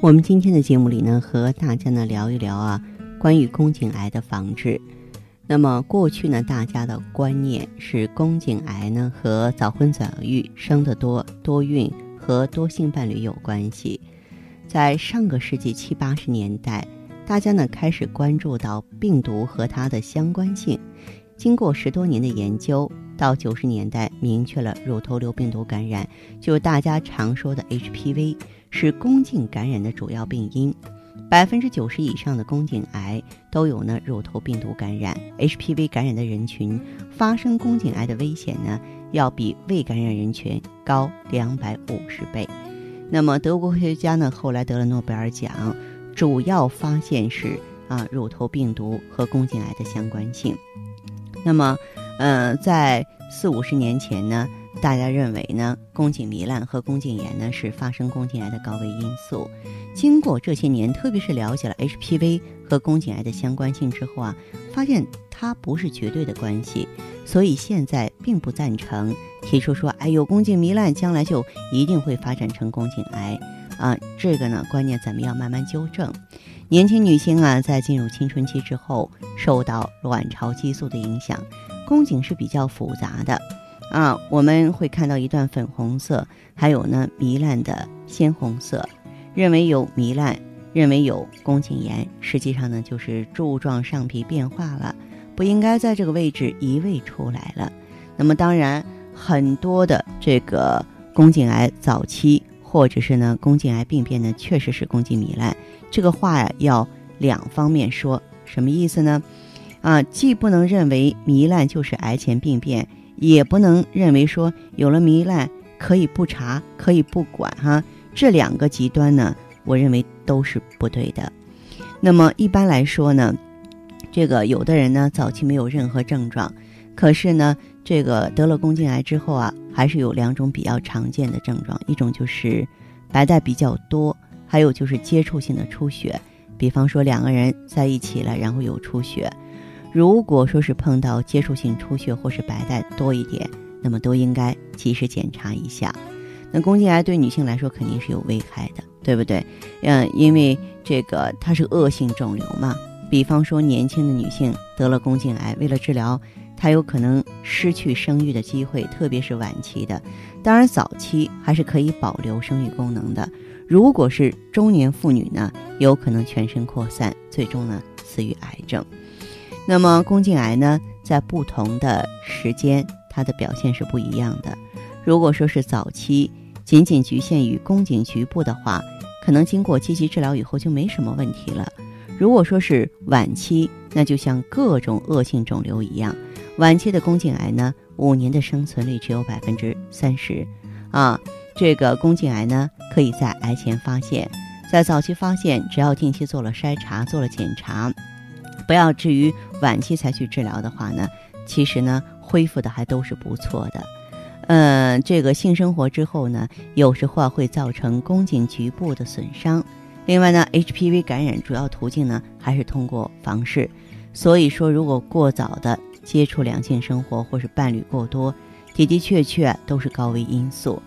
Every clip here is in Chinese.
我们今天的节目里呢，和大家呢聊一聊啊。关于宫颈癌的防治，那么过去呢，大家的观念是宫颈癌呢和早婚早育、生得多、多孕和多性伴侣有关系。在上个世纪七八十年代，大家呢开始关注到病毒和它的相关性。经过十多年的研究，到九十年代明确了乳头瘤病毒感染，就大家常说的 HPV 是宫颈感染的主要病因。百分之九十以上的宫颈癌都有呢乳头病毒感染，HPV 感染的人群发生宫颈癌的危险呢，要比未感染人群高两百五十倍。那么德国科学家呢后来得了诺贝尔奖，主要发现是啊乳头病毒和宫颈癌的相关性。那么，呃，在四五十年前呢。大家认为呢，宫颈糜烂和宫颈炎呢是发生宫颈癌的高危因素。经过这些年，特别是了解了 HPV 和宫颈癌的相关性之后啊，发现它不是绝对的关系，所以现在并不赞成提出说，哎，有宫颈糜烂将来就一定会发展成宫颈癌啊。这个呢，观念咱们要慢慢纠正。年轻女性啊，在进入青春期之后，受到卵巢激素的影响，宫颈是比较复杂的。啊，我们会看到一段粉红色，还有呢糜烂的鲜红色，认为有糜烂，认为有宫颈炎，实际上呢就是柱状上皮变化了，不应该在这个位置移位出来了。那么当然，很多的这个宫颈癌早期或者是呢宫颈癌病变呢，确实是宫颈糜烂。这个话呀要两方面说，什么意思呢？啊，既不能认为糜烂就是癌前病变。也不能认为说有了糜烂可以不查可以不管哈，这两个极端呢，我认为都是不对的。那么一般来说呢，这个有的人呢早期没有任何症状，可是呢这个得了宫颈癌之后啊，还是有两种比较常见的症状，一种就是白带比较多，还有就是接触性的出血，比方说两个人在一起了，然后有出血。如果说是碰到接触性出血或是白带多一点，那么都应该及时检查一下。那宫颈癌对女性来说肯定是有危害的，对不对？嗯，因为这个它是恶性肿瘤嘛。比方说年轻的女性得了宫颈癌，为了治疗，她有可能失去生育的机会，特别是晚期的。当然早期还是可以保留生育功能的。如果是中年妇女呢，有可能全身扩散，最终呢死于癌症。那么宫颈癌呢，在不同的时间，它的表现是不一样的。如果说是早期，仅仅局限于宫颈局部的话，可能经过积极治疗以后就没什么问题了。如果说是晚期，那就像各种恶性肿瘤一样，晚期的宫颈癌呢，五年的生存率只有百分之三十。啊，这个宫颈癌呢，可以在癌前发现，在早期发现，只要定期做了筛查，做了检查。不要至于晚期才去治疗的话呢，其实呢恢复的还都是不错的。嗯，这个性生活之后呢，有时候会造成宫颈局部的损伤。另外呢，HPV 感染主要途径呢还是通过房事，所以说如果过早的接触两性生活或是伴侣过多，的的确确都是高危因素。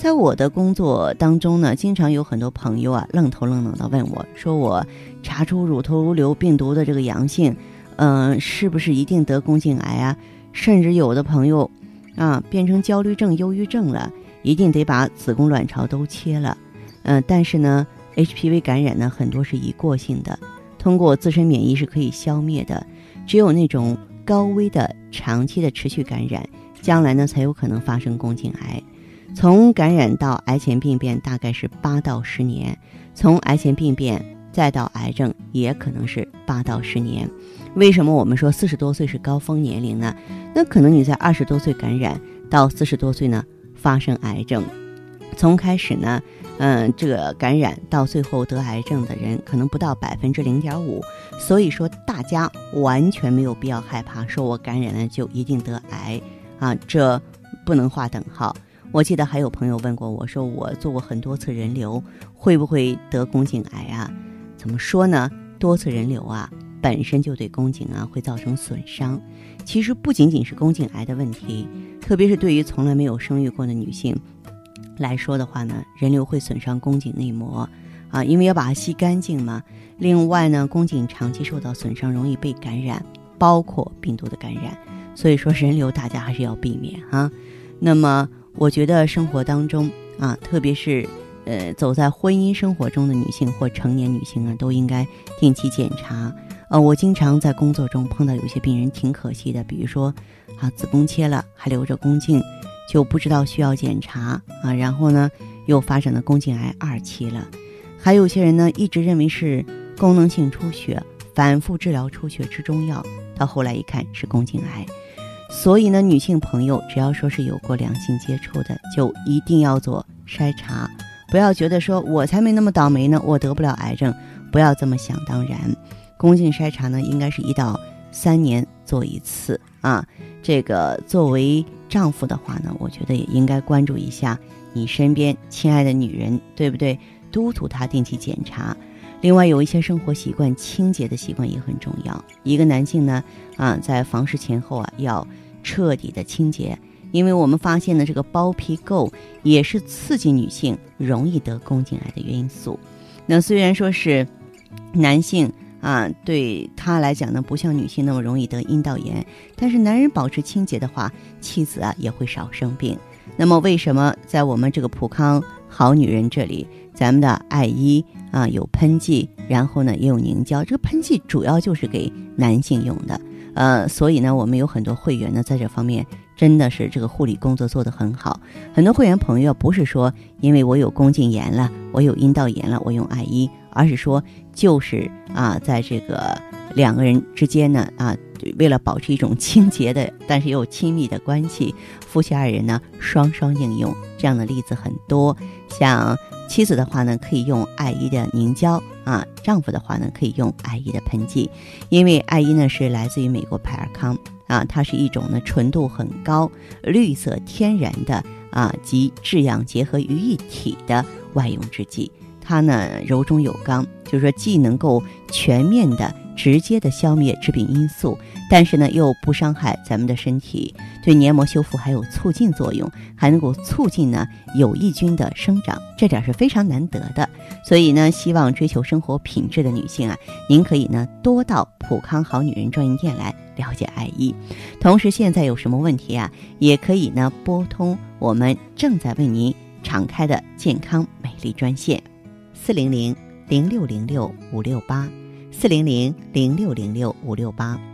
在我的工作当中呢，经常有很多朋友啊愣头愣脑的问我，说我查出乳头瘤病毒的这个阳性，嗯，是不是一定得宫颈癌啊？甚至有的朋友啊变成焦虑症、忧郁症了，一定得把子宫、卵巢都切了。嗯，但是呢，HPV 感染呢很多是一过性的，通过自身免疫是可以消灭的。只有那种高危的、长期的持续感染，将来呢才有可能发生宫颈癌。从感染到癌前病变大概是八到十年，从癌前病变再到癌症也可能是八到十年。为什么我们说四十多岁是高峰年龄呢？那可能你在二十多岁感染，到四十多岁呢发生癌症，从开始呢，嗯，这个感染到最后得癌症的人可能不到百分之零点五，所以说大家完全没有必要害怕，说我感染了就一定得癌啊，这不能划等号。我记得还有朋友问过我说，我做过很多次人流，会不会得宫颈癌啊？怎么说呢？多次人流啊，本身就对宫颈啊会造成损伤。其实不仅仅是宫颈癌的问题，特别是对于从来没有生育过的女性来说的话呢，人流会损伤宫颈内膜啊，因为要把它吸干净嘛。另外呢，宫颈长期受到损伤，容易被感染，包括病毒的感染。所以说人流大家还是要避免哈。那么。我觉得生活当中啊，特别是呃走在婚姻生活中的女性或成年女性啊，都应该定期检查。呃，我经常在工作中碰到有些病人挺可惜的，比如说啊子宫切了还留着宫颈，就不知道需要检查啊，然后呢又发展到宫颈癌二期了。还有些人呢一直认为是功能性出血，反复治疗出血吃中药，到后来一看是宫颈癌。所以呢，女性朋友只要说是有过两性接触的，就一定要做筛查，不要觉得说我才没那么倒霉呢，我得不了癌症，不要这么想当然。宫颈筛查呢，应该是一到三年做一次啊。这个作为丈夫的话呢，我觉得也应该关注一下你身边亲爱的女人，对不对？督促她定期检查。另外，有一些生活习惯，清洁的习惯也很重要。一个男性呢，啊，在房事前后啊，要彻底的清洁，因为我们发现呢，这个包皮垢也是刺激女性容易得宫颈癌的因素。那虽然说是男性啊，对他来讲呢，不像女性那么容易得阴道炎，但是男人保持清洁的话，妻子啊也会少生病。那么，为什么在我们这个普康好女人这里？咱们的艾依啊，有喷剂，然后呢也有凝胶。这个喷剂主要就是给男性用的，呃，所以呢，我们有很多会员呢，在这方面真的是这个护理工作做得很好。很多会员朋友不是说因为我有宫颈炎了，我有阴道炎了，我用艾依，而是说就是啊，在这个两个人之间呢啊，为了保持一种清洁的，但是又亲密的关系，夫妻二人呢双双应用，这样的例子很多，像。妻子的话呢，可以用艾依的凝胶啊；丈夫的话呢，可以用艾依的喷剂。因为艾依呢是来自于美国派尔康啊，它是一种呢纯度很高、绿色天然的啊及制氧结合于一体的外用制剂。它呢柔中有刚，就是说既能够全面的。直接的消灭致病因素，但是呢又不伤害咱们的身体，对黏膜修复还有促进作用，还能够促进呢有益菌的生长，这点是非常难得的。所以呢，希望追求生活品质的女性啊，您可以呢多到普康好女人专营店来了解爱意。同时，现在有什么问题啊，也可以呢拨通我们正在为您敞开的健康美丽专线，四零零零六零六五六八。四零零零六零六五六八。